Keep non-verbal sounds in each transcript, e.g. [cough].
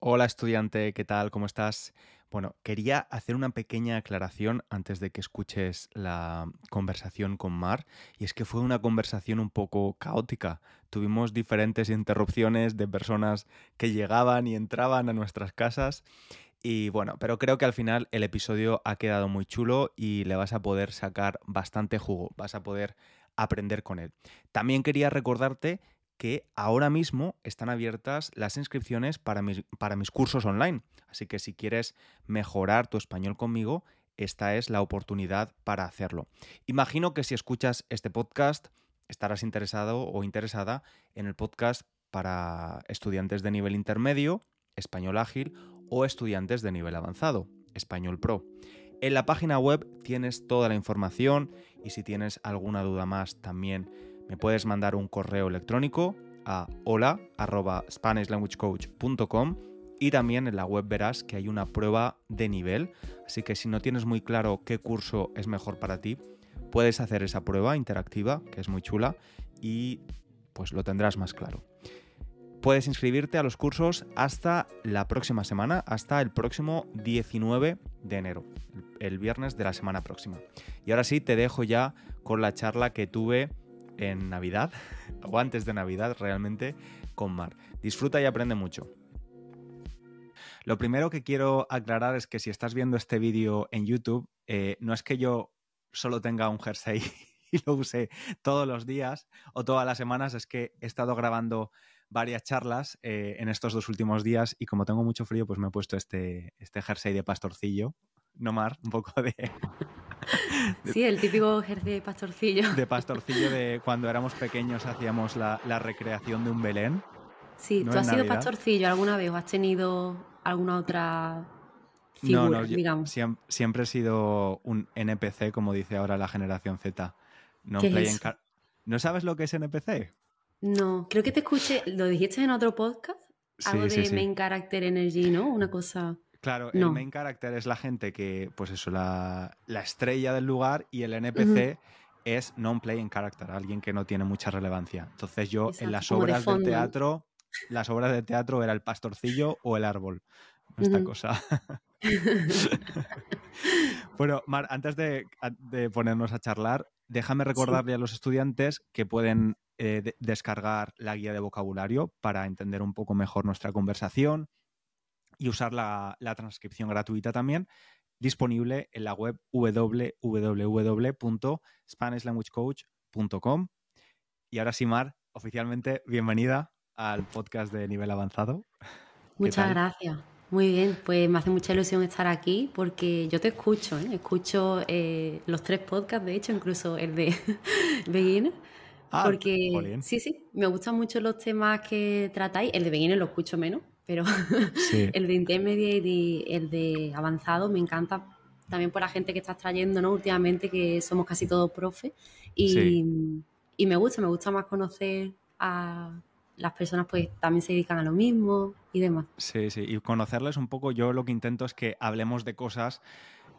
Hola estudiante, ¿qué tal? ¿Cómo estás? Bueno, quería hacer una pequeña aclaración antes de que escuches la conversación con Mar, y es que fue una conversación un poco caótica. Tuvimos diferentes interrupciones de personas que llegaban y entraban a nuestras casas, y bueno, pero creo que al final el episodio ha quedado muy chulo y le vas a poder sacar bastante jugo, vas a poder aprender con él. También quería recordarte que ahora mismo están abiertas las inscripciones para mis, para mis cursos online. Así que si quieres mejorar tu español conmigo, esta es la oportunidad para hacerlo. Imagino que si escuchas este podcast estarás interesado o interesada en el podcast para estudiantes de nivel intermedio, español ágil o estudiantes de nivel avanzado, español pro. En la página web tienes toda la información y si tienes alguna duda más también me puedes mandar un correo electrónico a hola.spanishlanguagecoach.com y también en la web verás que hay una prueba de nivel, así que si no tienes muy claro qué curso es mejor para ti, puedes hacer esa prueba interactiva, que es muy chula, y pues lo tendrás más claro. Puedes inscribirte a los cursos hasta la próxima semana, hasta el próximo 19 de enero, el viernes de la semana próxima. Y ahora sí, te dejo ya con la charla que tuve en Navidad, [laughs] o antes de Navidad realmente, con Mar. Disfruta y aprende mucho. Lo primero que quiero aclarar es que si estás viendo este vídeo en YouTube, eh, no es que yo solo tenga un jersey [laughs] y lo use todos los días o todas las semanas, es que he estado grabando varias charlas eh, en estos dos últimos días y como tengo mucho frío, pues me he puesto este, este jersey de pastorcillo, no mar, un poco de, [laughs] Sí, el típico jersey de pastorcillo. De pastorcillo de cuando éramos pequeños hacíamos la, recreación de un Belén. Sí, ¿tú has sido pastorcillo alguna vez o has tenido alguna otra figura, digamos? Siempre, he sido un NPC, como dice ahora la generación Z. No, es ¿No sabes lo que es NPC? No, creo que te escuché, lo dijiste en otro podcast, algo de Main Character Energy, ¿no? Una cosa... Claro, el main character es la gente que, pues eso, la, estrella del lugar y el NPC es non-playing character, alguien que no tiene mucha relevancia. Entonces yo en las obras de teatro, las obras de teatro era el pastorcillo o el árbol. Esta cosa. [laughs] bueno, Mar, antes de, ponernos a charlar, déjame recordarle a los estudiantes que pueden eh, descargar la guía de vocabulario para entender un poco mejor nuestra conversación y usar la, transcripción gratuita también, disponible en la web www.spanishlanguagecoach.com. Y ahora sí, Mar, oficialmente bienvenida al podcast de nivel avanzado. Muchas gracias. Muy bien, pues me hace mucha ilusión estar aquí porque yo te escucho, ¿eh? escucho eh, los tres podcasts, de hecho, incluso el de [laughs] Beginner. Ah, porque sí, sí, me gustan mucho los temas que tratáis. El de Beginner lo escucho menos, pero [laughs] el de intermediate y el de avanzado me encanta también por la gente que estás trayendo, ¿no? Últimamente que somos casi todos profes y, y me gusta, me gusta más conocer a las personas pues también se dedican a lo mismo y demás. Sí, sí, y conocerles un poco, yo lo que intento es que hablemos de cosas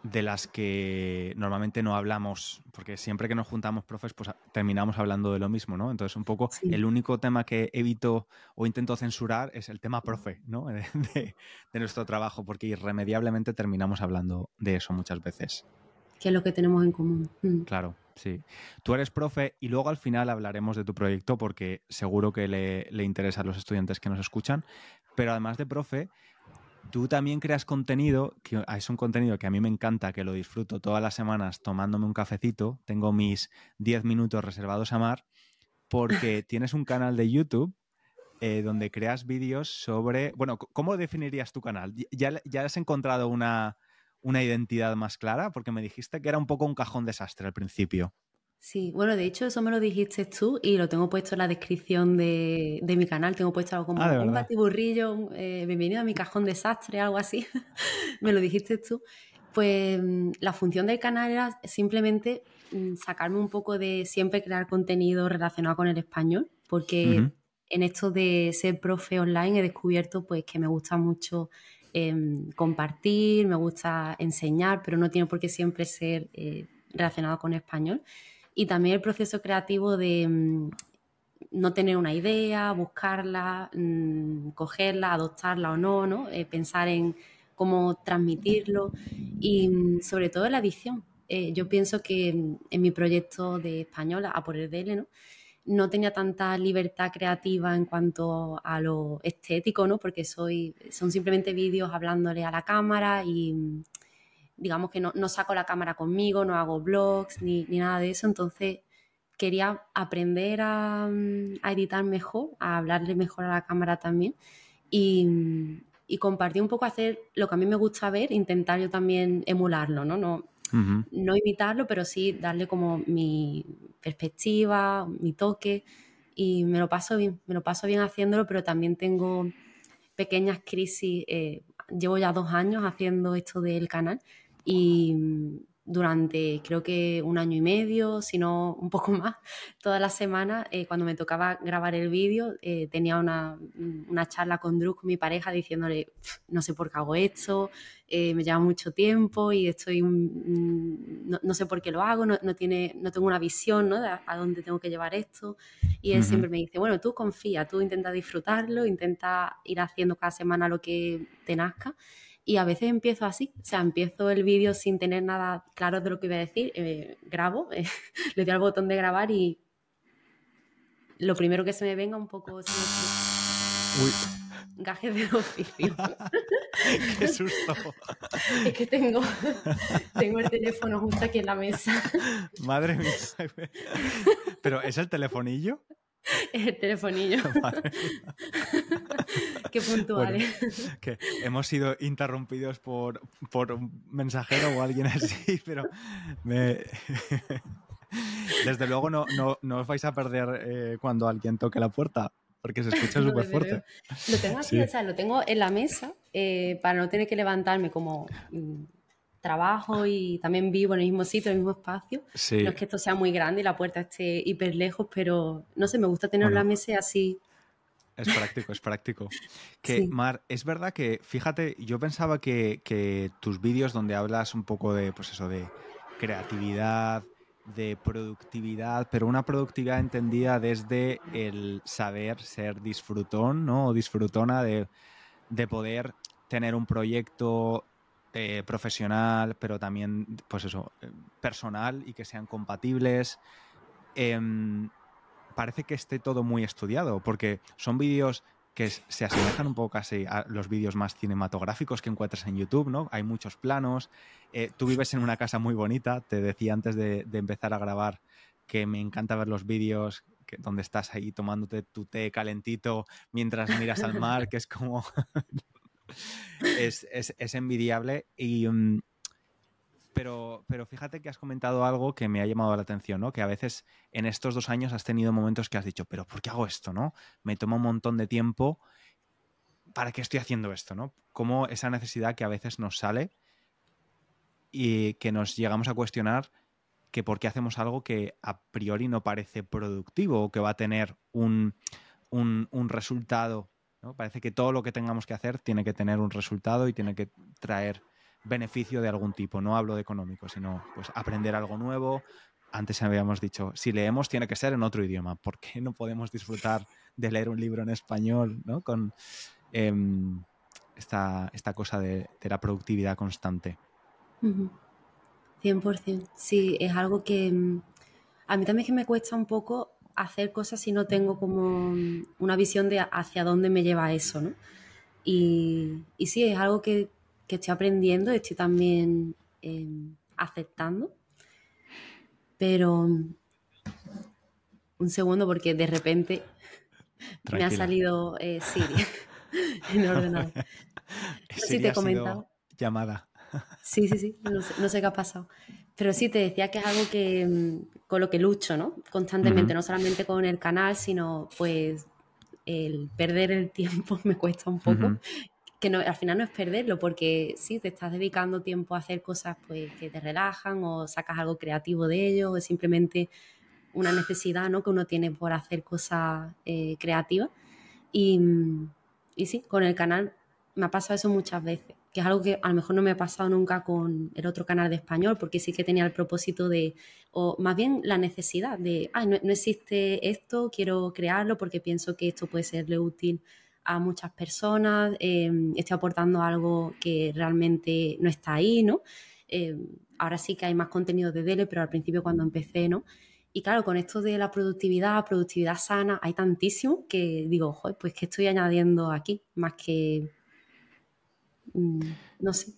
de las que normalmente no hablamos, porque siempre que nos juntamos profes, pues terminamos hablando de lo mismo, ¿no? Entonces, un poco el único tema que evito o intento censurar es el tema profe, ¿no? [laughs] De, nuestro trabajo, porque irremediablemente terminamos hablando de eso muchas veces. Que es lo que tenemos en común. Mm. Claro, sí. Tú eres profe y luego al final hablaremos de tu proyecto porque seguro que le, le interesa a los estudiantes que nos escuchan, pero además de profe, Tú también creas contenido, que es un contenido que a mí me encanta, que lo disfruto todas las semanas tomándome un cafecito. Tengo mis 10 minutos reservados a Mar, porque [laughs] tienes un canal de YouTube eh, donde creas vídeos sobre. Bueno, ¿cómo definirías tu canal? ¿Ya, ya has encontrado una, una identidad más clara? Porque me dijiste que era un poco un cajón desastre al principio. Sí, bueno, de hecho eso me lo dijiste tú y lo tengo puesto en la descripción de, mi canal. Tengo puesto algo como ah, un batiburrillo, eh, bienvenido a mi cajón desastre, algo así. [laughs] me lo dijiste tú. Pues mm, la función del canal era simplemente mm, sacarme un poco de siempre crear contenido relacionado con el español, porque en esto de ser profe online he descubierto pues que me gusta mucho em, compartir, me gusta enseñar, pero no tiene por qué siempre ser eh, relacionado con español y también el proceso creativo de, mm, no tener una idea, buscarla, mm, cogerla, adoptarla o no, ¿no? Eh, pensar en cómo transmitirlo y mm, sobre todo la edición. Eh, yo pienso que en mi proyecto de española, a por el DL, ¿no? no tenía tanta libertad creativa en cuanto a lo estético, ¿no? Porque soy, son simplemente vídeos hablándole a la cámara y digamos que no, saco la cámara conmigo, no hago blogs ni, nada de eso, entonces quería aprender a, a, editar mejor, a hablarle mejor a la cámara también y, y, compartir un poco, hacer lo que a mí me gusta ver, intentar yo también emularlo, ¿no? no no imitarlo, pero sí darle como mi perspectiva, mi toque y me lo paso bien, me lo paso bien haciéndolo, pero también tengo pequeñas crisis. Eh, llevo ya dos años haciendo esto del canal y durante creo que un año y medio, si no un poco [laughs] más, toda la semana, eh, cuando me tocaba grabar el vídeo, eh, tenía una, charla con Drew, con mi pareja, diciéndole, no sé por qué hago esto, eh, me lleva mucho tiempo y estoy, no, sé por qué lo hago, no, tiene, no tengo una visión ¿no? de a, dónde tengo que llevar esto. Y él siempre me dice, bueno, tú confía, tú intenta disfrutarlo, intenta ir haciendo cada semana lo que te nazca y a veces empiezo así, o sea, empiezo el vídeo sin tener nada claro de lo que iba a decir, eh, grabo, eh, [laughs] le doy al botón de grabar y lo primero que se me venga un poco... Uy. Gajes de oficio. [laughs] ¡Qué susto! [laughs] es que tengo, tengo el teléfono justo aquí en la mesa. Madre mía. ¿Pero es el telefonillo? El telefonillo. [laughs] Qué puntuales. [laughs] que hemos sido interrumpidos por, por un mensajero o alguien así, [laughs] pero Desde luego no, no, os vais a perder eh, cuando alguien toque la puerta, porque se escucha súper fuerte. Lo tengo aquí, o sea, lo tengo en la mesa eh, para no tener que levantarme como mm, trabajo y también vivo en el mismo sitio, en el mismo espacio. No es que esto sea muy grande y la puerta esté hiper lejos, pero no sé, me gusta tener la mesa así. Es práctico, es práctico. Que, Mar, es verdad que, fíjate, yo pensaba que, que tus vídeos donde hablas un poco de, pues eso, de creatividad, de productividad, pero una productividad entendida desde el saber ser disfrutón, ¿no? O disfrutona de, de poder tener un proyecto eh, profesional, pero también, pues eso, eh, personal y que sean compatibles. Em, parece que esté todo muy estudiado, porque son vídeos que se asemejan un poco casi a los vídeos más cinematográficos que encuentras en YouTube, ¿no? Hay muchos planos. Eh, tú vives en una casa muy bonita, te decía antes de, empezar a grabar que me encanta ver los vídeos donde estás ahí tomándote tu té calentito mientras miras al mar, que es como [laughs] [laughs] es, envidiable. Y, mm, pero, pero fíjate que has comentado algo que me ha llamado la atención, ¿no? Que a veces en estos dos años has tenido momentos que has dicho, pero ¿por qué hago esto, no? Me toma un montón de tiempo. ¿Para qué estoy haciendo esto, no? Como esa necesidad que a veces nos sale y que nos llegamos a cuestionar que por qué hacemos algo que a priori no parece productivo o que va a tener un, un, un resultado Parece que todo lo que tengamos que hacer tiene que tener un resultado y tiene que traer beneficio de algún tipo. No hablo de económico, sino pues aprender algo nuevo. Antes habíamos dicho, si leemos tiene que ser en otro idioma. ¿Por qué no podemos disfrutar de leer un libro en español ¿no? con em, esta, cosa de, la productividad constante? 100%. Sí, es algo que mm, a mí también que me cuesta un poco hacer cosas si no tengo como una visión de hacia dónde me lleva eso, ¿no? Y, y sí, es algo que, estoy aprendiendo, estoy también em, aceptando, pero un segundo porque de repente me ha salido eh, Siri [laughs] en el ordenador. [laughs] No sé si te he comentado. Llamada. Sí, sí, sí, no sé, qué ha pasado. Pero sí, te decía que es algo que mm, con lo que lucho, ¿no? Constantemente, no solamente con el canal, sino pues el perder el [laughs] tiempo me cuesta un poco. Que no, al final no es perderlo, porque sí, te estás dedicando tiempo a hacer cosas pues, que te relajan o sacas algo creativo de ello, o es simplemente una necesidad ¿no? que uno tiene por hacer cosas eh, creativas. Y, y sí, con el canal me ha pasado eso muchas veces que es algo que a lo mejor no me ha pasado nunca con el otro canal de español, porque sí que tenía el propósito de, o más bien la necesidad de, ah, no, existe esto, quiero crearlo porque pienso que esto puede serle útil a muchas personas, em, estoy aportando algo que realmente no está ahí, ¿no? Em, ahora sí que hay más contenido de Dele, pero al principio cuando empecé, ¿no? Y claro, con esto de la productividad, productividad sana, hay tantísimo que digo, joder, pues que estoy añadiendo aquí, más que Mm, no sé.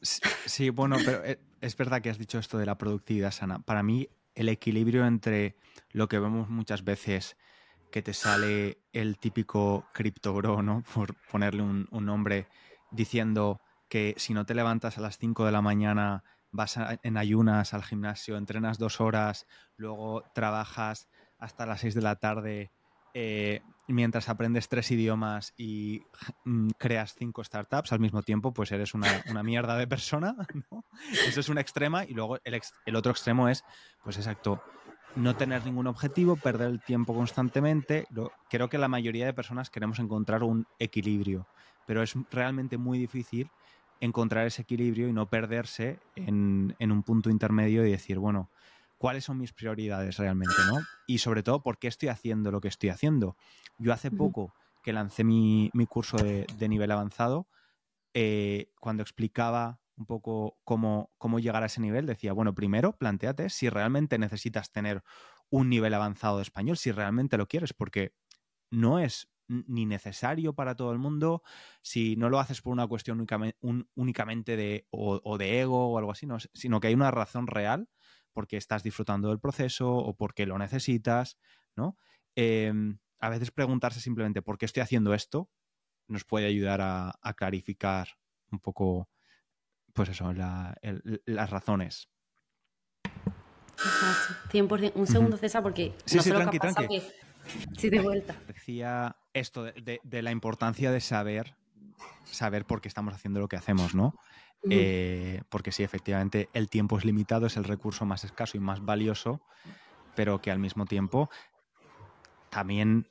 Sí, bueno, pero eh, es verdad que has dicho esto de la productividad sana. Para mí, el equilibrio entre lo que vemos muchas veces que te sale el típico criptogro, ¿no? Por ponerle un, nombre, diciendo que si no te levantas a las 5 de la mañana, vas en ayunas al gimnasio, entrenas dos horas, luego trabajas hasta las 6 de la tarde eh, mientras aprendes tres idiomas y mm, creas cinco startups al mismo tiempo, pues eres una, mierda de persona. [laughs] Eso es una extrema. Y luego el, otro extremo es, pues exacto, no tener ningún objetivo, perder el tiempo constantemente. creo que la mayoría de personas queremos encontrar un equilibrio, pero es realmente muy difícil encontrar ese equilibrio y no perderse en, en un punto intermedio y decir, bueno, cuáles son mis prioridades realmente, ¿no? Y sobre todo, ¿por qué estoy haciendo lo que estoy haciendo? Yo hace poco que lancé mi, curso de, nivel avanzado, eh, cuando explicaba un poco cómo, cómo llegar a ese nivel, decía, bueno, primero planteate si realmente necesitas tener un nivel avanzado de español, si realmente lo quieres, porque no es ni necesario para todo el mundo, si no lo haces por una cuestión únicamente, de, o, de ego o algo así, sino que hay una razón real porque estás disfrutando del proceso o porque lo necesitas, ¿no? Em, a veces preguntarse simplemente por qué estoy haciendo esto nos puede ayudar a, clarificar un poco, pues eso, las razones. Exacto, 100%. Un segundo, César, porque sí, sí, tranqui, tranqui. Que... Sí, de vuelta. Decía esto de, la importancia de saber, saber por qué estamos haciendo lo que hacemos, ¿no? Eh, porque sí, efectivamente, el tiempo es limitado, es el recurso más escaso y más valioso, pero que al mismo tiempo también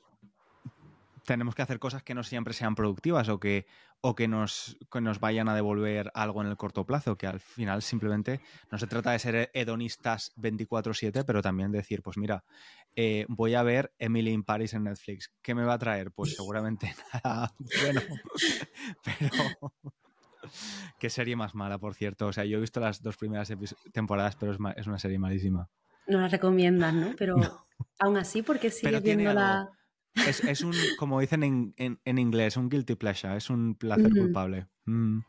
tenemos que hacer cosas que no siempre sean productivas o que, o que nos, nos vayan a devolver algo en el corto plazo, que al final simplemente no se trata de ser hedonistas 24/7, pero también decir, pues mira, eh, voy a ver Emily in Paris en Netflix. ¿Qué me va a traer? Pues seguramente [laughs] nada bueno, [laughs] pero [laughs] Qué serie más mala, por cierto. O sea, yo he visto las dos primeras temporadas, pero es, una serie malísima. No la recomiendan, ¿no? Pero aún así, porque sigue viendo la. Es, un, como dicen en, inglés, un guilty pleasure, es un placer culpable. Mm.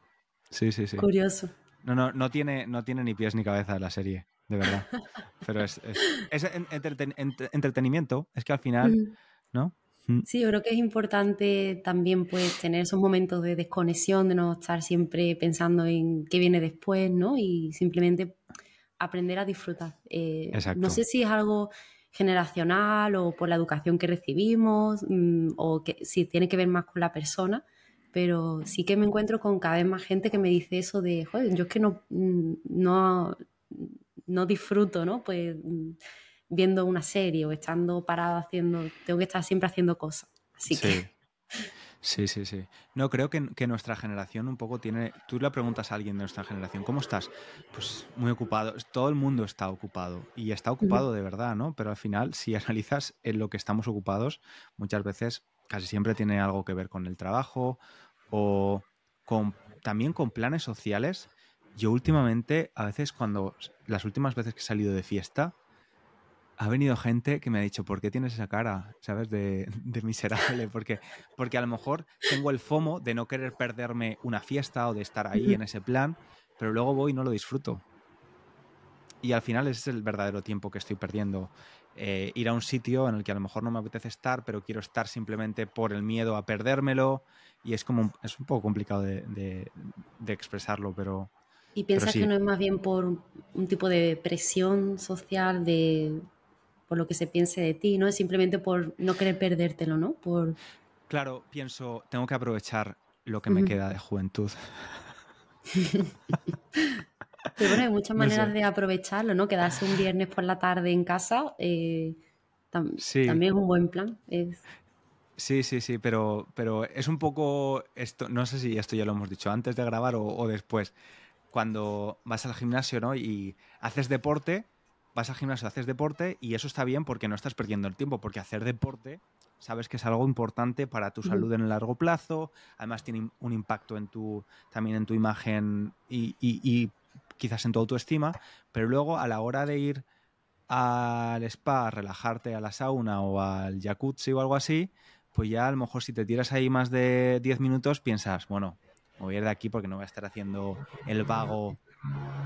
Sí, sí, sí. Curioso. No, no, no tiene, no tiene ni pies ni cabeza la serie, de verdad. Pero es, es, entretenimiento. Es que al final, ¿no? Mm. Sí, yo creo que es importante también pues tener esos momentos de desconexión, de no estar siempre pensando en qué viene después, ¿no? Y simplemente aprender a disfrutar. Eh, no sé si es algo generacional o por la educación que recibimos mm, o que si tiene que ver más con la persona, pero sí que me encuentro con cada vez más gente que me dice eso de, joder, yo es que no, mm, no, no disfruto, ¿no? Pues viendo una serie o estando parado haciendo, tengo que estar siempre haciendo cosas. Así sí. que... [laughs] Sí, sí, sí. No, creo que, nuestra generación un poco tiene... Tú le preguntas a alguien de nuestra generación, ¿cómo estás? Pues muy ocupado. Todo el mundo está ocupado y está ocupado de verdad, ¿no? Pero al final, si [laughs] analizas en lo que estamos ocupados, muchas veces, casi siempre tiene algo que ver con el trabajo o con, también con planes sociales. Yo últimamente, a veces cuando, las últimas veces que he salido de fiesta, ha venido gente que me ha dicho, ¿por qué tienes esa cara, sabes, de, miserable? Porque, porque a lo mejor tengo el FOMO de no querer perderme una fiesta o de estar ahí en ese plan, pero luego voy y no lo disfruto. Y al final ese es el verdadero tiempo que estoy perdiendo. Eh, ir a un sitio en el que a lo mejor no me apetece estar, pero quiero estar simplemente por el miedo a perdérmelo. Y es como es un poco complicado de, expresarlo, pero... ¿Y piensas que no es más bien por un tipo de presión social de por lo que se piense de ti, ¿no? Es simplemente por no querer perdértelo, ¿no? Por... Claro, pienso, tengo que aprovechar lo que me queda de juventud. [laughs] Pero bueno, hay muchas maneras de aprovecharlo, ¿no? Quedarse un viernes por la tarde en casa eh, también es un buen plan. Sí, sí, sí, pero, pero es un poco esto, no sé si esto ya lo hemos dicho antes de grabar o, después, cuando vas al gimnasio, ¿no? Y haces deporte, vas al gimnasio, haces deporte y eso está bien porque no estás perdiendo el tiempo, porque hacer deporte sabes que es algo importante para tu salud en el largo plazo, además tiene un impacto en tu, también en tu imagen y, y quizás en tu autoestima, pero luego a la hora de ir al spa, relajarte a la sauna o al jacuzzi o algo así, pues ya a lo mejor si te tiras ahí más de 10 minutos piensas, bueno, voy a ir de aquí porque no voy a estar haciendo el vago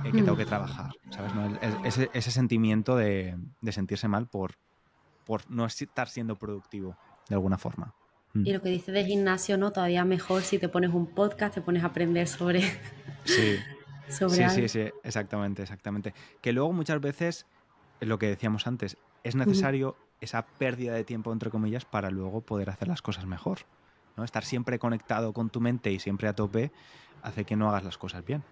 que tengo que mm. trabajar, ¿sabes? Ese, sentimiento de, sentirse mal por, por no estar siendo productivo de alguna forma. Mm. Y lo que dices de gimnasio, ¿no? Todavía mejor si te pones un podcast, te pones a aprender sobre... [laughs] Sí, sí, sí, sí, exactamente, exactamente. Que luego muchas veces, lo que decíamos antes, es necesario esa pérdida de tiempo, entre comillas, para luego poder hacer las cosas mejor. ¿no? Estar siempre conectado con tu mente y siempre a tope hace que no hagas las cosas bien.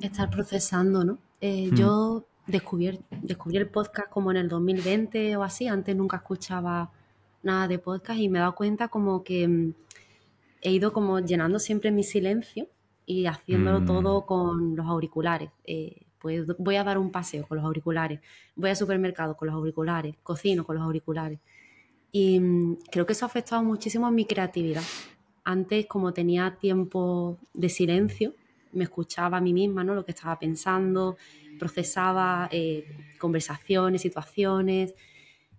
Estar procesando, ¿no? Eh, hmm. Yo descubrí, descubrí el podcast como en el 2020 o así, antes nunca escuchaba nada de podcast y me he dado cuenta como que mm, he ido como llenando siempre mi silencio y haciéndolo mm. todo con los auriculares. Eh, pues voy a dar un paseo con los auriculares, voy al supermercado con los auriculares, cocino con los auriculares. Y mm, creo que eso ha afectado muchísimo a mi creatividad. Antes, como tenía tiempo de silencio, me escuchaba a mí misma, ¿no? Lo que estaba pensando, procesaba eh, conversaciones, situaciones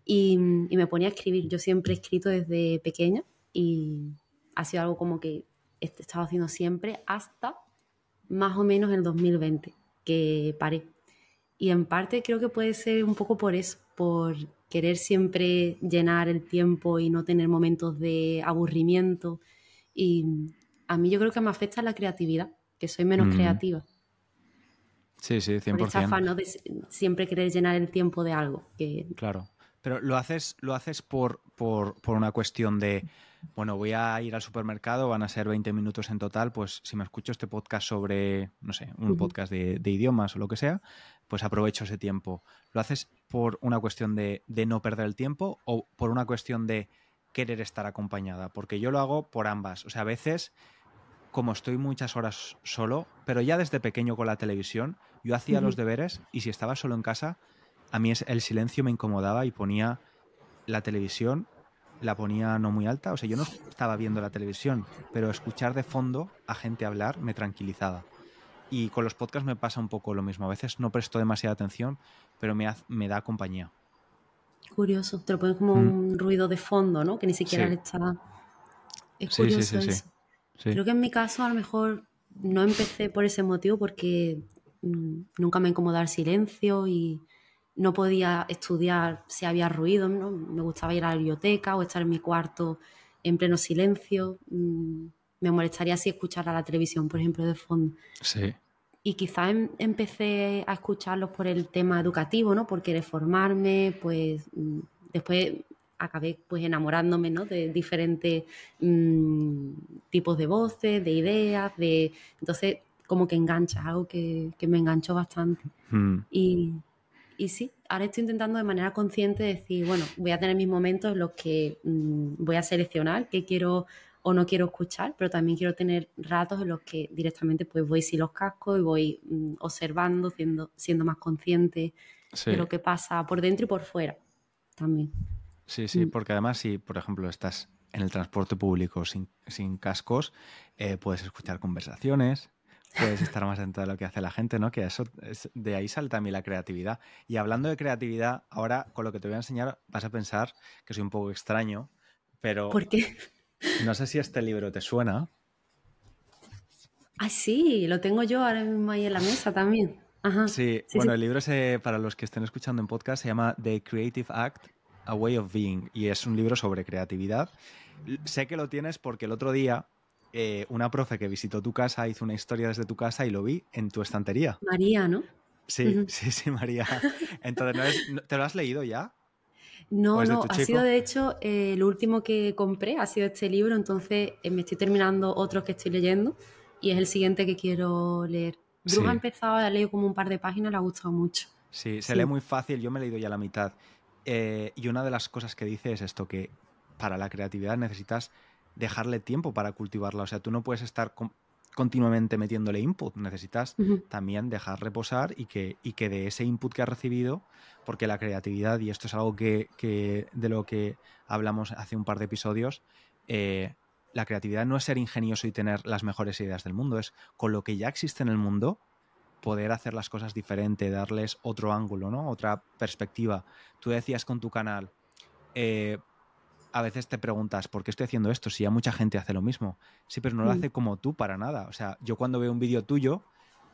y, y, me ponía a escribir. Yo siempre he escrito desde pequeña y ha sido algo como que he estado haciendo siempre hasta más o menos el 2020 que paré. Y en parte creo que puede ser un poco por eso, por querer siempre llenar el tiempo y no tener momentos de aburrimiento. Y a mí yo creo que me afecta la creatividad, que soy menos mm. creativa. Sí, sí, 100%. Por afán de siempre querer llenar el tiempo de algo. Que... Claro. Pero lo haces, lo haces por, por, por una cuestión de bueno, voy a ir al supermercado, van a ser 20 minutos en total, pues si me escucho este podcast sobre, no sé, un podcast de, idiomas o lo que sea, pues aprovecho ese tiempo. ¿Lo haces por una cuestión de, no perder el tiempo o por una cuestión de querer estar acompañada? Porque yo lo hago por ambas. O sea, a veces, como estoy muchas horas solo, pero ya desde pequeño con la televisión, yo hacía los deberes y si estaba solo en casa, a mí el silencio me incomodaba y ponía la televisión la ponía no muy alta. O sea, yo no estaba viendo la televisión, pero escuchar de fondo a gente hablar me tranquilizaba. Y con los podcasts me pasa un poco lo mismo. A veces no presto demasiada atención, pero me, me da compañía. Curioso, te lo pones como mm. un ruido de fondo, ¿no? Que ni siquiera le está... Es curioso eso. Creo que en mi caso a lo mejor no empecé por ese motivo porque mm, nunca me incomodaba el silencio y no podía estudiar si había ruido, ¿no? me gustaba ir a la biblioteca o estar en mi cuarto en pleno silencio. Mm, me molestaría si escuchara la televisión, por ejemplo, de fondo. Sí. Y quizás em, empecé a escucharlos por el tema educativo, ¿no? Por querer formarme, pues mm, después acabé pues enamorándome, ¿no? De diferentes mm, tipos de voces, de ideas, de... Entonces, como que engancha, algo que, me enganchó bastante. Hmm. Y, y sí, ahora estoy intentando de manera consciente decir, bueno, voy a tener mis momentos en los que mm, voy a seleccionar qué quiero o no quiero escuchar, pero también quiero tener ratos en los que directamente pues voy sin los cascos y voy mm, observando, siendo, siendo más consciente de lo que pasa por dentro y por fuera también. Sí, sí, mm. porque además si, por ejemplo, estás en el transporte público sin, cascos, eh, puedes escuchar conversaciones, puedes [laughs] estar más dentro de lo que hace la gente, ¿no? Que eso de ahí sale también la creatividad. Y hablando de creatividad, ahora con lo que te voy a enseñar vas a pensar que soy un poco extraño, pero ¿Por qué? No sé si este libro te suena. Ah, sí, lo tengo yo ahora mismo ahí en la mesa también. Ajá. Sí, bueno, el libro para los que estén escuchando en podcast se llama The Creative Act, A Way of Being y es un libro sobre creatividad. Sé que lo tienes porque el otro día eh, una profe que visitó tu casa hizo una historia desde tu casa y lo vi en tu estantería. María, ¿no? Sí, sí, sí, María. Entonces, ¿te lo has leído ya? No, no, ha sido de hecho eh, el último que compré, ha sido este libro, entonces eh, me estoy terminando otros que estoy leyendo y es el siguiente que quiero leer. Bruja ha empezado, ha leído como un par de páginas, le ha gustado mucho. Sí, se lee muy fácil, yo me he leído ya la mitad. Y una de las cosas que dice es esto, que para la creatividad necesitas dejarle tiempo para cultivarla. O sea, tú no puedes estar continuamente metiéndole input, necesitas también dejar reposar y que, y que de ese input que has recibido, porque la creatividad, y esto es algo que, de lo que hablamos hace un par de episodios, eh, la creatividad no es ser ingenioso y tener las mejores ideas del mundo, es con lo que ya existe en el mundo poder hacer las cosas diferente, darles otro ángulo, ¿no? Otra perspectiva. Tú decías con tu canal, eh, a veces te preguntas, ¿por qué estoy haciendo esto? Si ya mucha gente hace lo mismo. Sí, pero no lo mm. hace como tú para nada. O sea, yo cuando veo un vídeo tuyo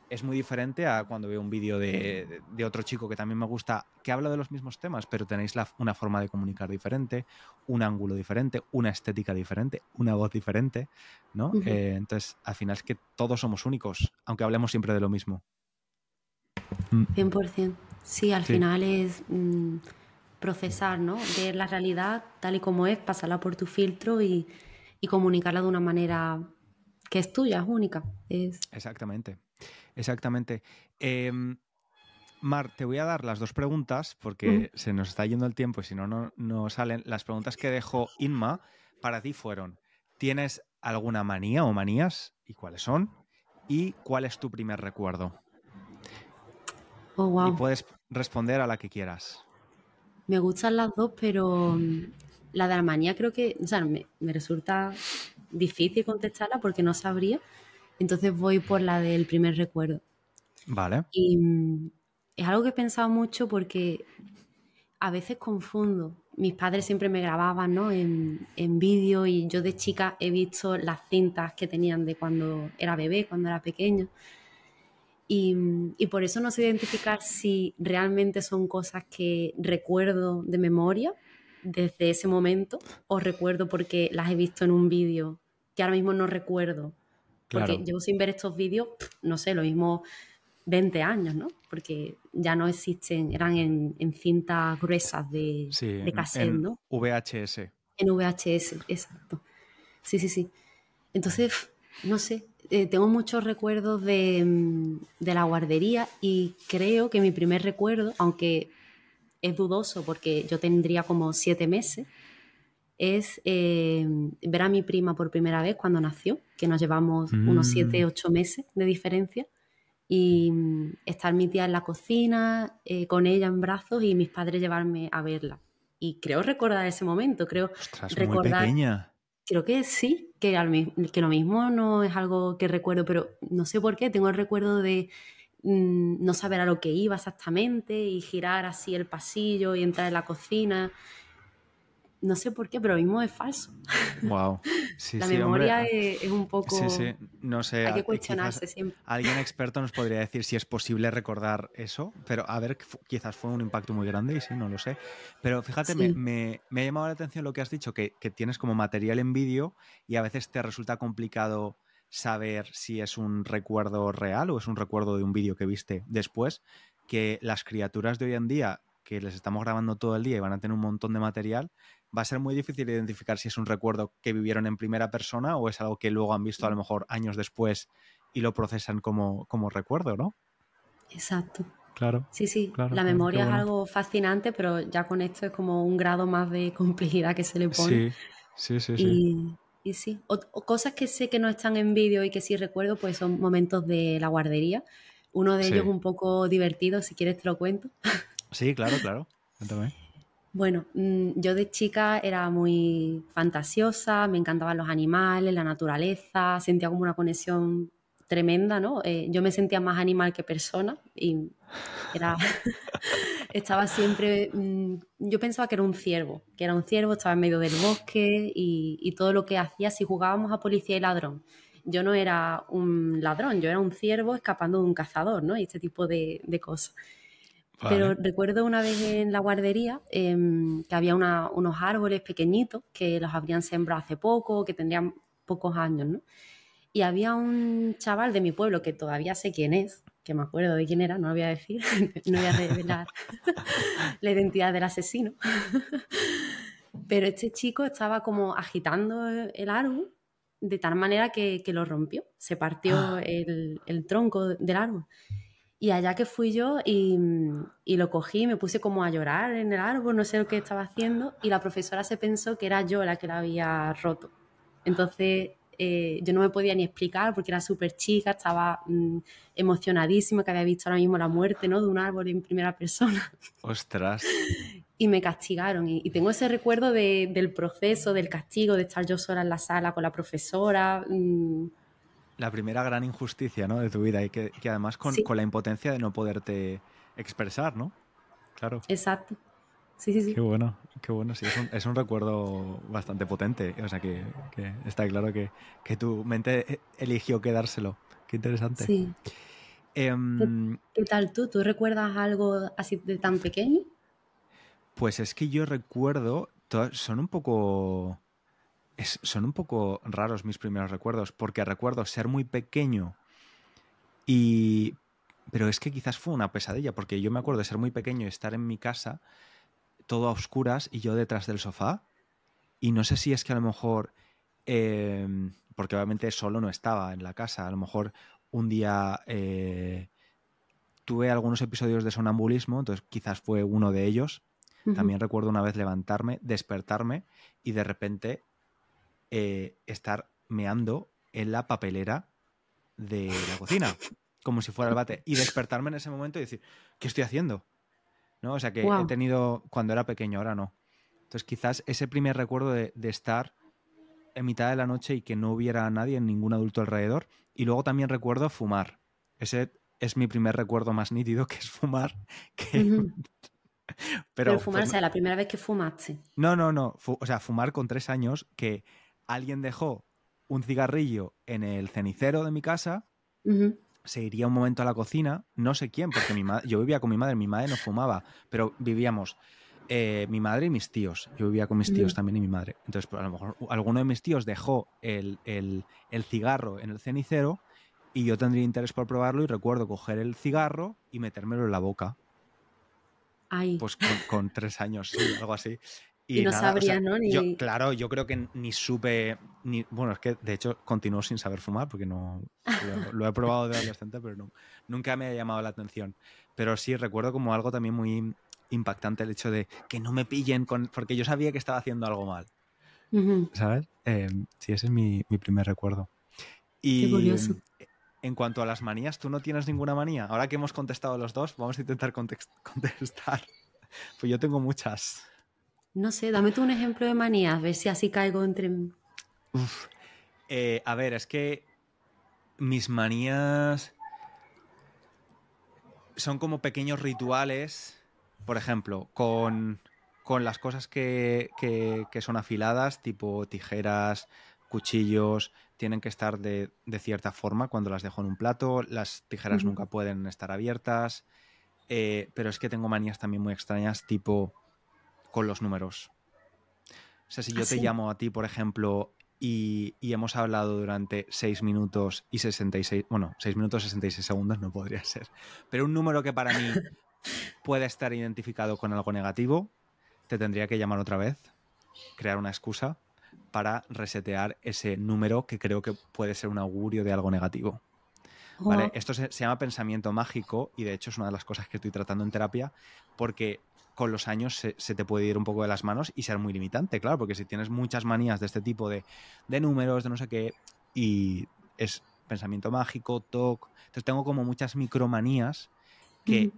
es muy diferente a cuando veo un vídeo de, otro chico que también me gusta, que habla de los mismos temas, pero tenéis una forma de comunicar diferente, un ángulo diferente, una estética diferente, una voz diferente, ¿no? Eh, entonces, al final es que todos somos únicos, aunque hablemos siempre de lo mismo. 100%. Sí, al final es... Mm, procesar, ¿no? Ver la realidad tal y como es, pasarla por tu filtro y, comunicarla de una manera que es tuya, es única. Es... Exactamente, exactamente. Em, Mar, te voy a dar las dos preguntas porque se nos está yendo el tiempo y si no, no, salen. Las preguntas que dejó Inma para ti fueron, ¿tienes alguna manía o manías? ¿Y cuáles son? ¿Y cuál es tu primer recuerdo? Oh, wow. Y puedes responder a la que quieras. Me gustan las dos, pero mm, la de la manía creo que, o sea, me, resulta difícil contestarla porque no sabría. Entonces voy por la del primer recuerdo. Vale. Y mm, es algo que he pensado mucho porque a veces confundo. Mis padres siempre me grababan ¿no? en, en vídeo y yo de chica he visto las cintas que tenían de cuando era bebé, cuando era pequeño. Y, por eso no sé identificar si realmente son cosas que recuerdo de memoria desde ese momento o recuerdo porque las he visto en un vídeo que ahora mismo no recuerdo. Porque llevo sin ver estos vídeos, no sé, lo mismo 20 años, ¿no? Porque ya no existen, eran en, cintas gruesas de, de cassette, ¿no? VHS. En VHS, exacto. Sí, sí, sí. Entonces, no sé, eh, tengo muchos recuerdos mm, de, la guardería y creo que mi primer recuerdo, aunque es dudoso porque yo tendría como siete meses, es eh, ver a mi prima por primera vez cuando nació, que nos llevamos unos mm. siete, ocho meses de diferencia, y mm, estar mi tía en la cocina eh, con ella en brazos y mis padres llevarme a verla. Y creo recordar ese momento, creo recordar... pequeña Creo que sí, que, que lo mismo no es algo que recuerdo, pero no sé por qué, tengo el recuerdo de mm, no saber a lo que iba exactamente y girar así el pasillo y entrar en la cocina no sé por qué, pero lo mismo es falso. Wow. [laughs] la memoria es, un poco. Sí, sí. No sé. Hay que cuestionarse siempre. Alguien experto nos podría decir si es posible recordar eso, pero a ver, quizás fue un impacto muy grande y sí, no lo sé. Pero fíjate, me, ha llamado la atención lo que has dicho, que, que tienes como material en vídeo y a veces te resulta complicado saber si es un recuerdo real o es un recuerdo de un vídeo que viste después, que las criaturas de hoy en día que les estamos grabando todo el día y van a tener un montón de material, va a ser muy difícil identificar si es un recuerdo que vivieron en primera persona o es algo que luego han visto a lo mejor años después y lo procesan como, como recuerdo, ¿no? Exacto. Claro. Sí, sí. la memoria es algo fascinante, pero ya con esto es como un grado más de [laughs] complejidad que se le pone. Sí, sí, sí. Y, y sí. O, cosas que sé que no están en vídeo y que sí recuerdo, pues son momentos de la guardería. Uno de ellos un poco divertido, si quieres te lo cuento. Sí, claro, claro. Cuéntame. Bueno, mm, yo de chica era muy fantasiosa, me encantaban los animales, la naturaleza, sentía como una conexión tremenda, ¿no? Eh, yo me sentía más animal que persona y [laughs] estaba siempre, mm, yo pensaba que era un ciervo, que era un ciervo, estaba en medio del bosque y, todo lo que hacía, si jugábamos a policía y ladrón, yo no era un ladrón, yo era un ciervo escapando de un cazador, ¿no? Y este tipo de cosas. Pero recuerdo una vez en la guardería em, que había unos árboles pequeñitos que los habrían sembrado hace poco, que tendrían pocos años, ¿no? Y había un chaval de mi pueblo que todavía sé quién es, que me acuerdo de quién era, no lo voy a decir, [laughs] no voy a revelar [laughs] la identidad del asesino. [laughs] Pero este chico estaba como agitando el árbol de tal manera que, lo rompió, se partió ah. el, el tronco del árbol. Y allá que fui yo y, y, lo cogí, me puse como a llorar en el árbol, no sé lo que estaba haciendo, y la profesora se pensó que era yo la que la había roto. Entonces eh, yo no me podía ni explicar porque era súper chica, estaba mm, emocionadísima que había visto ahora mismo la muerte ¿no? de un árbol en primera persona. [laughs] Ostras. y me castigaron. Y, tengo ese recuerdo del proceso, del castigo, de estar yo sola en la sala con la profesora. Mm. La primera gran injusticia ¿no? de tu vida y que, además con, con, la impotencia de no poderte expresar, ¿no? Claro. Exacto. Sí, sí, sí. Qué bueno, qué bueno. Sí, es un, es un recuerdo bastante potente. O sea, que, que está claro que, que, tu mente eligió quedárselo. Qué interesante. Sí. Em, ¿Qué, tal tú? ¿Tú recuerdas algo así de tan pequeño? Pues es que yo recuerdo, son un poco... son un poco raros mis primeros recuerdos, porque recuerdo ser muy pequeño y... Pero es que quizás fue una pesadilla, porque yo me acuerdo de ser muy pequeño y estar en mi casa todo a oscuras y yo detrás del sofá. Y no sé si es que a lo mejor, em, porque obviamente solo no estaba en la casa, a lo mejor un día eh, tuve algunos episodios de sonambulismo, entonces quizás fue uno de ellos. También recuerdo una vez levantarme, despertarme y de repente eh, estar meando en la papelera de la cocina, [laughs] como si fuera el bate, y [laughs] despertarme en ese momento y decir, ¿qué estoy haciendo? ¿no? O sea que he tenido cuando era pequeño, ahora no. Entonces quizás ese primer recuerdo de, estar en mitad de la noche y que no hubiera nadie, ningún adulto alrededor. Y luego también recuerdo fumar. Ese es mi primer recuerdo más nítido, que es fumar. [laughs] Pero, fumar, o sea, la primera vez que fumaste. No, no, no. o sea, fumar con tres años que alguien dejó un cigarrillo en el cenicero de mi casa se iría un momento a la cocina, no sé quién, porque mi yo vivía con mi madre, mi madre no fumaba, pero vivíamos eh, mi madre y mis tíos. Yo vivía con mis tíos también y mi madre. Entonces, pues, a lo mejor alguno de mis tíos dejó el, cigarro en el cenicero y yo tendría interés por probarlo y recuerdo coger el cigarro y metérmelo en la boca. Pues con, tres años, algo así. Y, no sabría, ¿no? claro, yo creo que ni supe, ni, bueno, es que de hecho continúo sin saber fumar porque no lo, he probado de adolescente, pero no, nunca me ha llamado la atención. Pero sí recuerdo como algo también muy impactante el hecho de que no me pillen con, porque yo sabía que estaba haciendo algo mal. ¿Sabes? Em, sí, ese es mi, primer recuerdo. Y Qué curioso. En cuanto a las manías, ¿tú no tienes ninguna manía? Ahora que hemos contestado los dos, vamos a intentar [laughs] contestar. Pues yo tengo muchas. No sé, dame tú un ejemplo de manías, a ver si así caigo entre... Eh, a ver, es que mis manías son como pequeños rituales, por ejemplo, con, las cosas que, son afiladas, tipo tijeras, cuchillos, tienen que estar de, cierta forma cuando las dejo en un plato, las tijeras nunca pueden estar abiertas, eh, pero es que tengo manías también muy extrañas, tipo con los números. O sea, si yo ¿Ah, te llamo a ti, por ejemplo, y, hemos hablado durante 6 minutos y 66, bueno, 6 minutos y 66 segundos no podría ser, pero un número que para mí [laughs] puede estar identificado con algo negativo, te tendría que llamar otra vez, crear una excusa para resetear ese número que creo que puede ser un augurio de algo negativo. ¿Vale? Esto se, llama pensamiento mágico y de hecho es una de las cosas que estoy tratando en terapia porque con los años se, te puede ir un poco de las manos y ser muy limitante, claro, porque si tienes muchas manías de este tipo de, números, de no sé qué, y es pensamiento mágico, TOC, entonces tengo como muchas micromanías que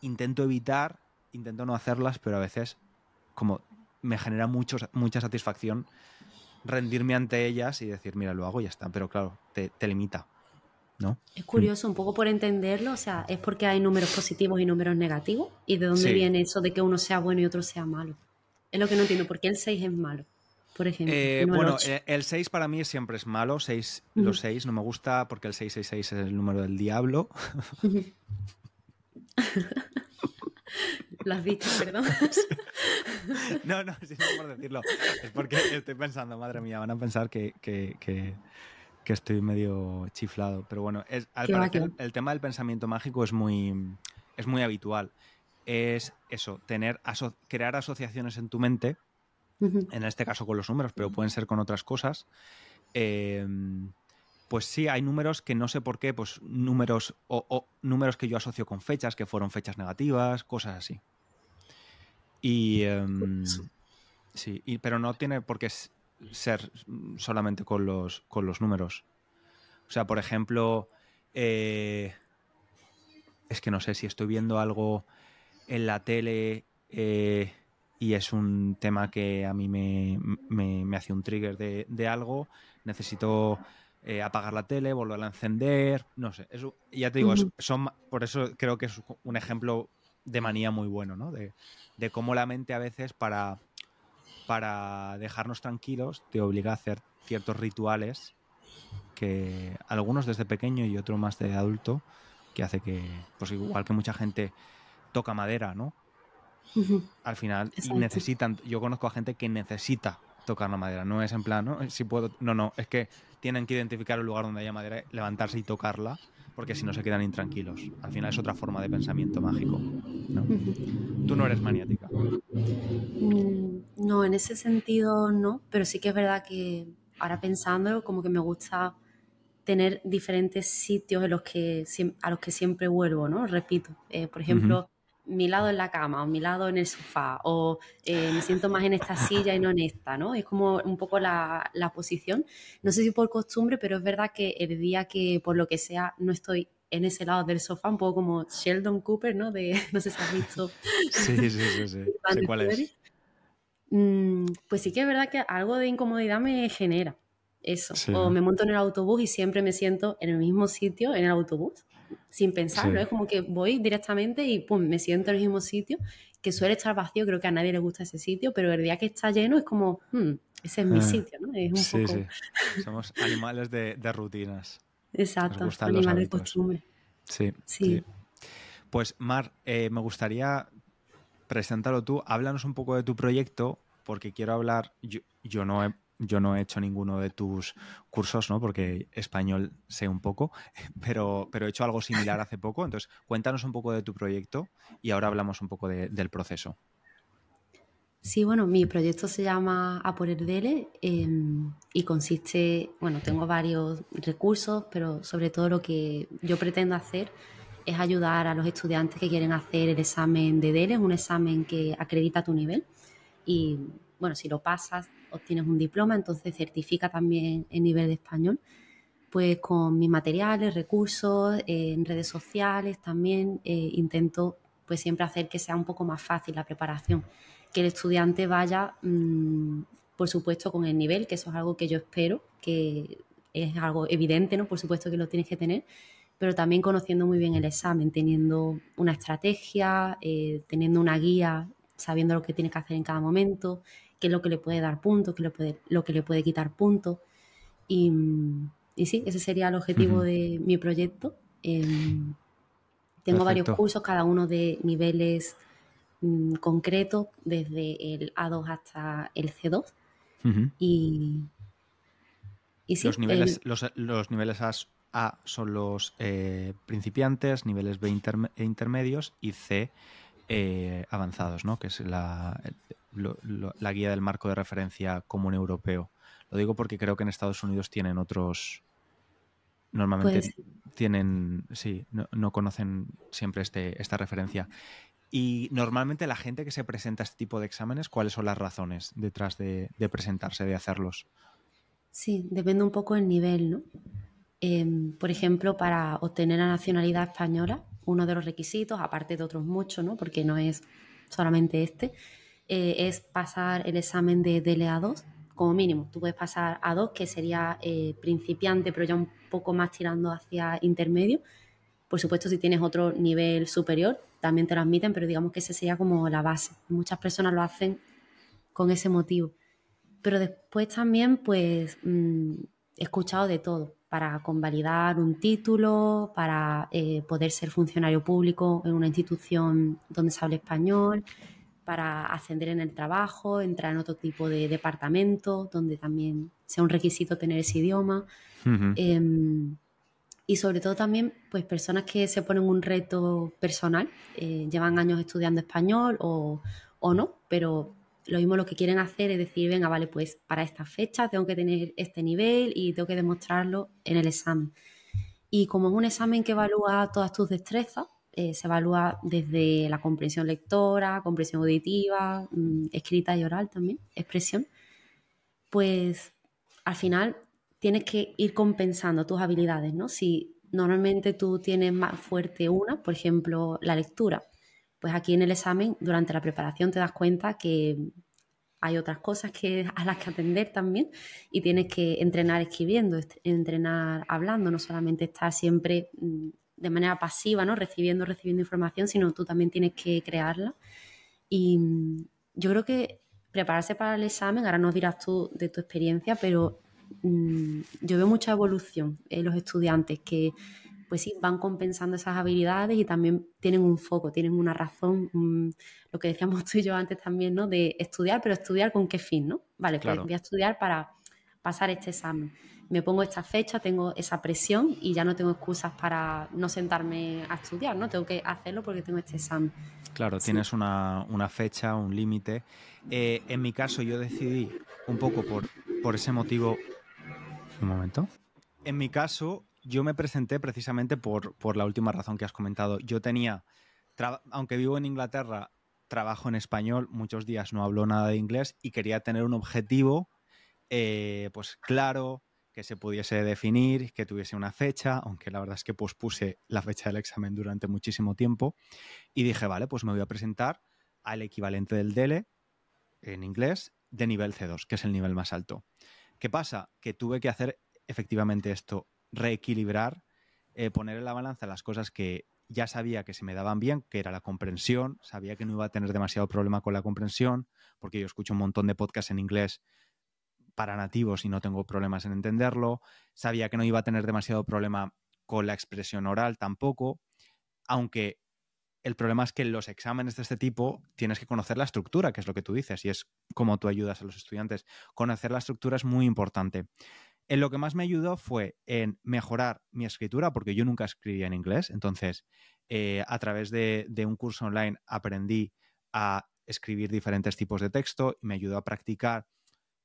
intento evitar, intento no hacerlas, pero a veces como me genera mucho, mucha satisfacción rendirme ante ellas y decir, mira, lo hago y ya está, pero claro, te limita. Es curioso, un poco por entenderlo, o sea, es porque hay números positivos y números negativos, y de dónde viene eso de que uno sea bueno y otro sea malo. Es lo que no entiendo, ¿por qué el 6 es malo? Por ejemplo. Eh, bueno, el, 6 eh, para mí siempre es malo, 6, los 6 no me gusta porque el 666 es el número del diablo. Lo has dicho, perdón. [laughs] no, no, sí, no por decirlo. Es porque estoy pensando, madre mía, van a pensar que, que estoy medio chiflado. Pero bueno, es, el, tema del pensamiento mágico es muy, es muy habitual. Es eso, tener crear asociaciones en tu mente, en este caso con los números, pero pueden ser con otras cosas, em, pues sí, hay números que no sé por qué, pues números o, números que yo asocio con fechas, que fueron fechas negativas, cosas así. Y em, sí, pero no tiene por qué ser solamente con los, con los números. O sea, por ejemplo, eh, es que no sé si estoy viendo algo en la tele eh, y es un tema que a mí me, hace un trigger de, algo, necesito eh, apagar la tele, volverla a encender, no sé, eso, ya te digo, son, por eso creo que es un ejemplo de manía muy bueno, ¿no? De, de cómo la mente a veces para, para dejarnos tranquilos te obliga a hacer ciertos rituales que algunos desde pequeño y otro más de adulto, que hace que, pues igual que mucha gente toca madera, ¿no? Al final necesitan, yo conozco a gente que necesita tocar la madera, no es en plan, ¿no? Si puedo, no, no, es que tienen que identificar el lugar donde haya madera, levantarse y tocarla, porque si no se quedan intranquilos. Al final es otra forma de pensamiento mágico. ¿no? Tú no eres maniática. Mm, no, en ese sentido no, pero sí que es verdad que ahora pensándolo, como que me gusta tener diferentes sitios en los que, a los que siempre vuelvo, ¿no? Repito, eh, por ejemplo, mi lado en la cama o mi lado en el sofá o eh, me siento más en esta silla y no en esta, ¿no? Es como un poco la, la, posición. No sé si por costumbre, pero es verdad que el día que por lo que sea no estoy en ese lado del sofá, un poco como Sheldon Cooper, ¿no? De, [laughs] no sé si has visto. [laughs] sí, sí, sí, sí. [laughs] sé cuál es. Mm, pues sí que es verdad que algo de incomodidad me genera eso. O me monto en el autobús y siempre me siento en el mismo sitio en el autobús, sin pensarlo. Es como que voy directamente y pum, me siento en el mismo sitio, que suele estar vacío, creo que a nadie le gusta ese sitio, pero el día que está lleno es como, hmm, ese es mi ah. sitio, ¿no? Es un sí, poco... sí. Somos animales de, rutinas. Exacto, animales de costumbre. Sí, sí. Pues Mar, eh, me gustaría presentarlo tú. Háblanos un poco de tu proyecto, porque quiero hablar, yo, yo no he yo no he hecho ninguno de tus cursos, ¿no? Porque español sé un poco, [laughs] pero, pero he hecho algo similar hace poco. Entonces, cuéntanos un poco de tu proyecto y ahora hablamos un poco del proceso. Sí, bueno, mi proyecto se llama A por el DELE em, y consiste, bueno, tengo varios recursos, pero sobre todo lo que yo pretendo hacer es ayudar a los estudiantes que quieren hacer el examen de DELE, un examen que acredita tu nivel y, bueno, si lo pasas obtienes un diploma, entonces certifica también el nivel de español. Pues con mis materiales, recursos, en redes sociales también eh, intento pues siempre hacer que sea un poco más fácil la preparación, que el estudiante vaya, mm, por supuesto, con el nivel, que eso es algo que yo espero, que es algo evidente, ¿no? Por supuesto que lo tienes que tener, pero también conociendo muy bien el examen, teniendo una estrategia, eh, teniendo una guía, sabiendo lo que tienes que hacer en cada momento, qué es lo que le puede dar puntos, qué es lo, puede, lo que le puede quitar puntos. Y, y sí, ese sería el objetivo de mi proyecto. Em, tengo varios cursos, cada uno de niveles mm, concretos, desde el A2 hasta el C2. Y, y sí, los niveles, los, los, niveles A, son los eh, principiantes, niveles B intermedios y C eh, avanzados, ¿no? que es la, la guía del marco de referencia común europeo. Lo digo porque creo que en Estados Unidos tienen otros. Normalmente tienen. Sí, no, conocen siempre este, esta referencia. Y normalmente la gente que se presenta a este tipo de exámenes, ¿cuáles son las razones detrás de, presentarse, de hacerlos? Sí, depende un poco del nivel, ¿no? Em, por ejemplo, para obtener la nacionalidad española, uno de los requisitos, aparte de otros muchos, ¿no? Porque no es solamente este, eh, es pasar el examen de DLA2 como mínimo. Tú puedes pasar a 2, que sería eh, principiante, pero ya un poco más tirando hacia intermedio. Por supuesto, si tienes otro nivel superior, también te lo admiten, pero digamos que ese sería como la base. Muchas personas lo hacen con ese motivo. Pero después también, pues, mm, he escuchado de todo para convalidar un título, para eh, poder ser funcionario público en una institución donde se hable español, para ascender en el trabajo, entrar en otro tipo de departamento donde también sea un requisito tener ese idioma. Em, y sobre todo también, pues personas que se ponen un reto personal, eh, llevan años estudiando español o, o, no, pero lo mismo lo que quieren hacer es decir, venga, vale, pues para esta fecha tengo que tener este nivel y tengo que demostrarlo en el examen. Y como es un examen que evalúa todas tus destrezas, eh, se evalúa desde la comprensión lectora, comprensión auditiva, mm, escrita y oral también, expresión, pues al final tienes que ir compensando tus habilidades, ¿no? Si normalmente tú tienes más fuerte una, por ejemplo, la lectura, pues aquí en el examen, durante la preparación, te das cuenta que hay otras cosas a las que atender también y tienes que entrenar escribiendo, entrenar hablando, no solamente estar siempre mm, de manera pasiva, ¿no? Recibiendo, recibiendo información, sino tú también tienes que crearla. Y mm, yo creo que prepararse para el examen, ahora nos dirás tú de tu experiencia, pero mm, yo veo mucha evolución en los estudiantes que pues sí, van compensando esas habilidades y también tienen un foco, tienen una razón, lo que decíamos [laughs] tú y yo antes también, ¿no? De estudiar, pero estudiar con qué fin, ¿no? Vale, pues voy a estudiar para pasar este examen. Me pongo esta fecha, tengo esa presión y ya no tengo excusas para no sentarme a estudiar, ¿no? Tengo que hacerlo porque tengo este examen. Claro, tienes una, fecha, un límite. Eh, en mi caso, yo decidí un poco por, por ese motivo. Un momento. En mi caso, yo me presenté precisamente por, la última razón que has comentado. Yo tenía, aunque vivo en Inglaterra, trabajo en español, muchos días no hablo nada de inglés y quería tener un objetivo eh, pues claro, que se pudiese definir, que tuviese una fecha, aunque la verdad es que pospuse la fecha del examen durante muchísimo tiempo. Y dije, vale, pues me voy a presentar al equivalente del DELE en inglés de nivel C2, que es el nivel más alto. ¿Qué pasa? Que tuve que hacer efectivamente esto, reequilibrar, eh, poner en la balanza las cosas que ya sabía que se me daban bien, que era la comprensión, sabía que no iba a tener demasiado problema con la comprensión, porque yo escucho un montón de podcasts en inglés para nativos y no tengo problemas en entenderlo, sabía que no iba a tener demasiado problema con la expresión oral tampoco, aunque el problema es que en los exámenes de este tipo tienes que conocer la estructura, que es lo que tú dices, y es como tú ayudas a los estudiantes. Conocer la estructura es muy importante. En lo que más me ayudó fue en mejorar mi escritura, porque yo nunca escribía en inglés. Entonces, eh, a través de, un curso online aprendí a escribir diferentes tipos de texto y me ayudó a practicar.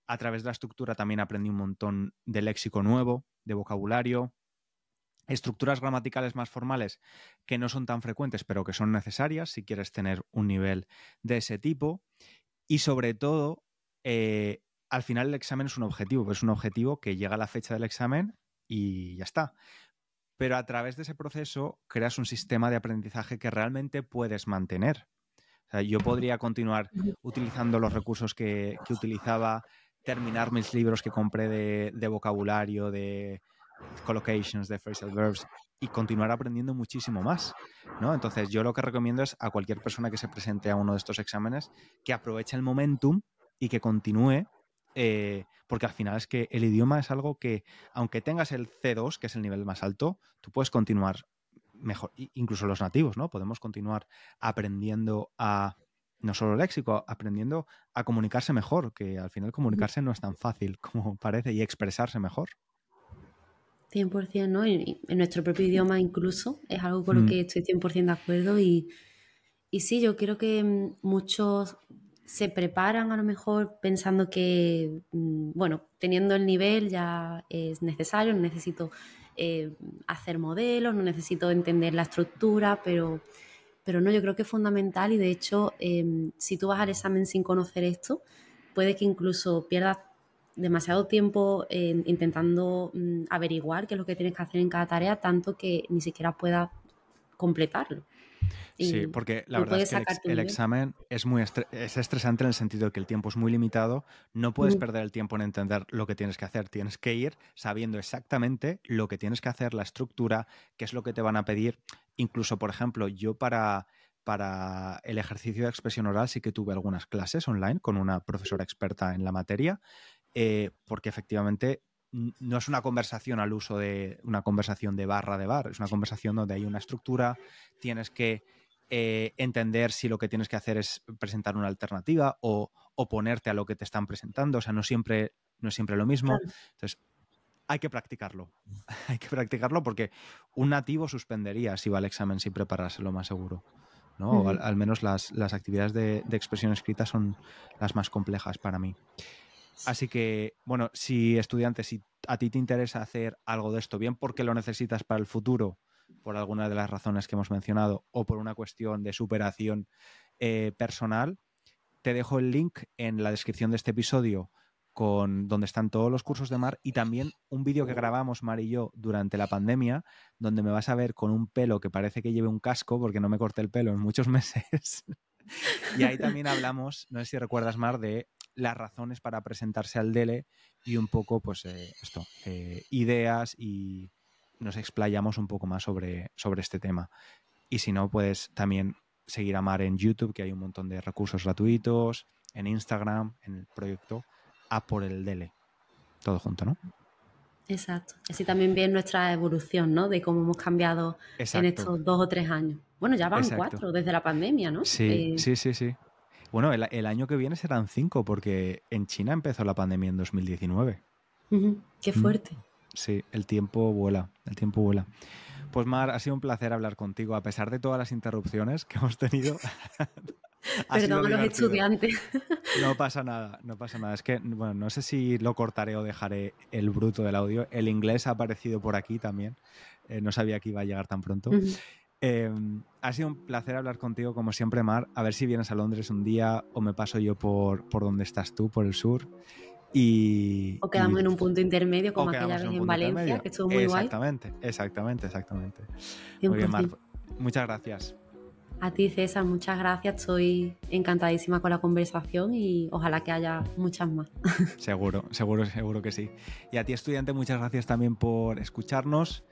A través de la estructura también aprendí un montón de léxico nuevo, de vocabulario, estructuras gramaticales más formales que no son tan frecuentes, pero que son necesarias si quieres tener un nivel de ese tipo. Y sobre todo, eh, al final el examen es un objetivo, es un objetivo que llega a la fecha del examen y ya está. Pero a través de ese proceso creas un sistema de aprendizaje que realmente puedes mantener. yo podría continuar utilizando los recursos que, utilizaba, terminar mis libros que compré de, vocabulario, de collocations, de phrasal verbs y continuar aprendiendo muchísimo más. ¿no? Entonces, yo lo que recomiendo es a cualquier persona que se presente a uno de estos exámenes que aproveche el momentum y que continúe eh, porque al final es que el idioma es algo que, aunque tengas el C2, que es el nivel más alto, tú puedes continuar mejor, incluso los nativos, ¿no? Podemos continuar aprendiendo a, no solo léxico, aprendiendo a comunicarse mejor, que al final comunicarse no es tan fácil como [laughs] parece y expresarse mejor. 100%, ¿no? En, nuestro propio idioma incluso, es algo con lo mm. que estoy 100% de acuerdo y, y sí, yo creo que mm, muchos se preparan a lo mejor pensando que, mm, bueno, teniendo el nivel ya es necesario, no necesito eh, hacer modelos, no necesito entender la estructura, pero, pero no, yo creo que es fundamental y de hecho, em, si tú vas al examen sin conocer esto, puede que incluso pierdas demasiado tiempo intentando mm, averiguar qué es lo que tienes que hacer en cada tarea, tanto que ni siquiera puedas completarlo. Sí, porque la verdad es que el, examen es muy es estresante en el sentido de que el tiempo es muy limitado, no puedes perder el tiempo en entender lo que tienes que hacer, tienes que ir sabiendo exactamente lo que tienes que hacer, la estructura, qué es lo que te van a pedir. Incluso, por ejemplo, yo para, para el ejercicio de expresión oral sí que tuve algunas clases online con una profesora experta en la materia, eh, porque efectivamente no es una conversación al uso de una conversación de barra de bar, es una conversación donde hay una estructura, tienes que eh, entender si lo que tienes que hacer es presentar una alternativa o oponerte a lo que te están presentando, o sea, no siempre, no es siempre lo mismo. Entonces, hay que practicarlo, [laughs] hay que practicarlo porque un nativo suspendería si va al examen sin prepararse lo más seguro. ¿no? al, menos las, actividades de, expresión escrita son las más complejas para mí. Así que, bueno, si estudiante, si a ti te interesa hacer algo de esto, bien porque lo necesitas para el futuro, por alguna de las razones que hemos mencionado, o por una cuestión de superación eh, personal, te dejo el link en la descripción de este episodio con donde están todos los cursos de Mar y también un vídeo que grabamos Mar y yo durante la pandemia, donde me vas a ver con un pelo que parece que lleve un casco porque no me corté el pelo en muchos [laughs] meses. y ahí también hablamos, no sé si recuerdas Mar, de las razones para presentarse al DELE y un poco, pues, eh, esto, eh, ideas y nos explayamos un poco más sobre, sobre este tema. Y si no, puedes también seguir a Mar en YouTube, que hay un montón de recursos gratuitos, en Instagram, en el proyecto A por el Dele. Todo junto, ¿no? Exacto. Así también bien nuestra evolución, ¿no? De cómo hemos cambiado en estos dos o tres años. Bueno, ya van cuatro desde la pandemia, ¿no? Sí, eh, sí, sí, sí. Bueno, el, año que viene serán cinco, porque en China empezó la pandemia en 2019. Qué fuerte. Sí, el tiempo vuela, el tiempo vuela. Pues Mar, ha sido un placer hablar contigo, a pesar de todas las interrupciones que hemos tenido. [laughs] Perdón a los estudiantes. No pasa nada, no pasa nada. Es que, bueno, no sé si lo cortaré o dejaré el bruto del audio. El inglés ha aparecido por aquí también. Eh, no sabía que iba a llegar tan pronto. Em, ha sido un placer hablar contigo, como siempre, Mar. A ver si vienes a Londres un día o me paso yo por, por donde estás tú, por el sur. Y, o quedamos en un punto intermedio como aquella vez en, Valencia, que estuvo muy guay. Exactamente, exactamente, exactamente. Muy bien, Mar. Muchas gracias. A ti, César, muchas gracias. Estoy encantadísima con la conversación y ojalá que haya muchas más. [laughs] Seguro, seguro, seguro que sí. Y a ti, estudiante, muchas gracias también por escucharnos.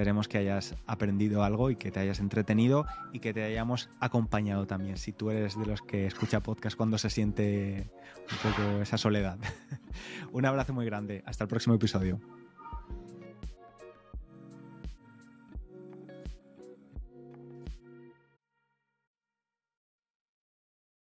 Esperemos que hayas aprendido algo y que te hayas entretenido y que te hayamos acompañado también, si tú eres de los que escucha podcast cuando se siente un poco esa soledad. [laughs] un abrazo muy grande. Hasta el próximo episodio.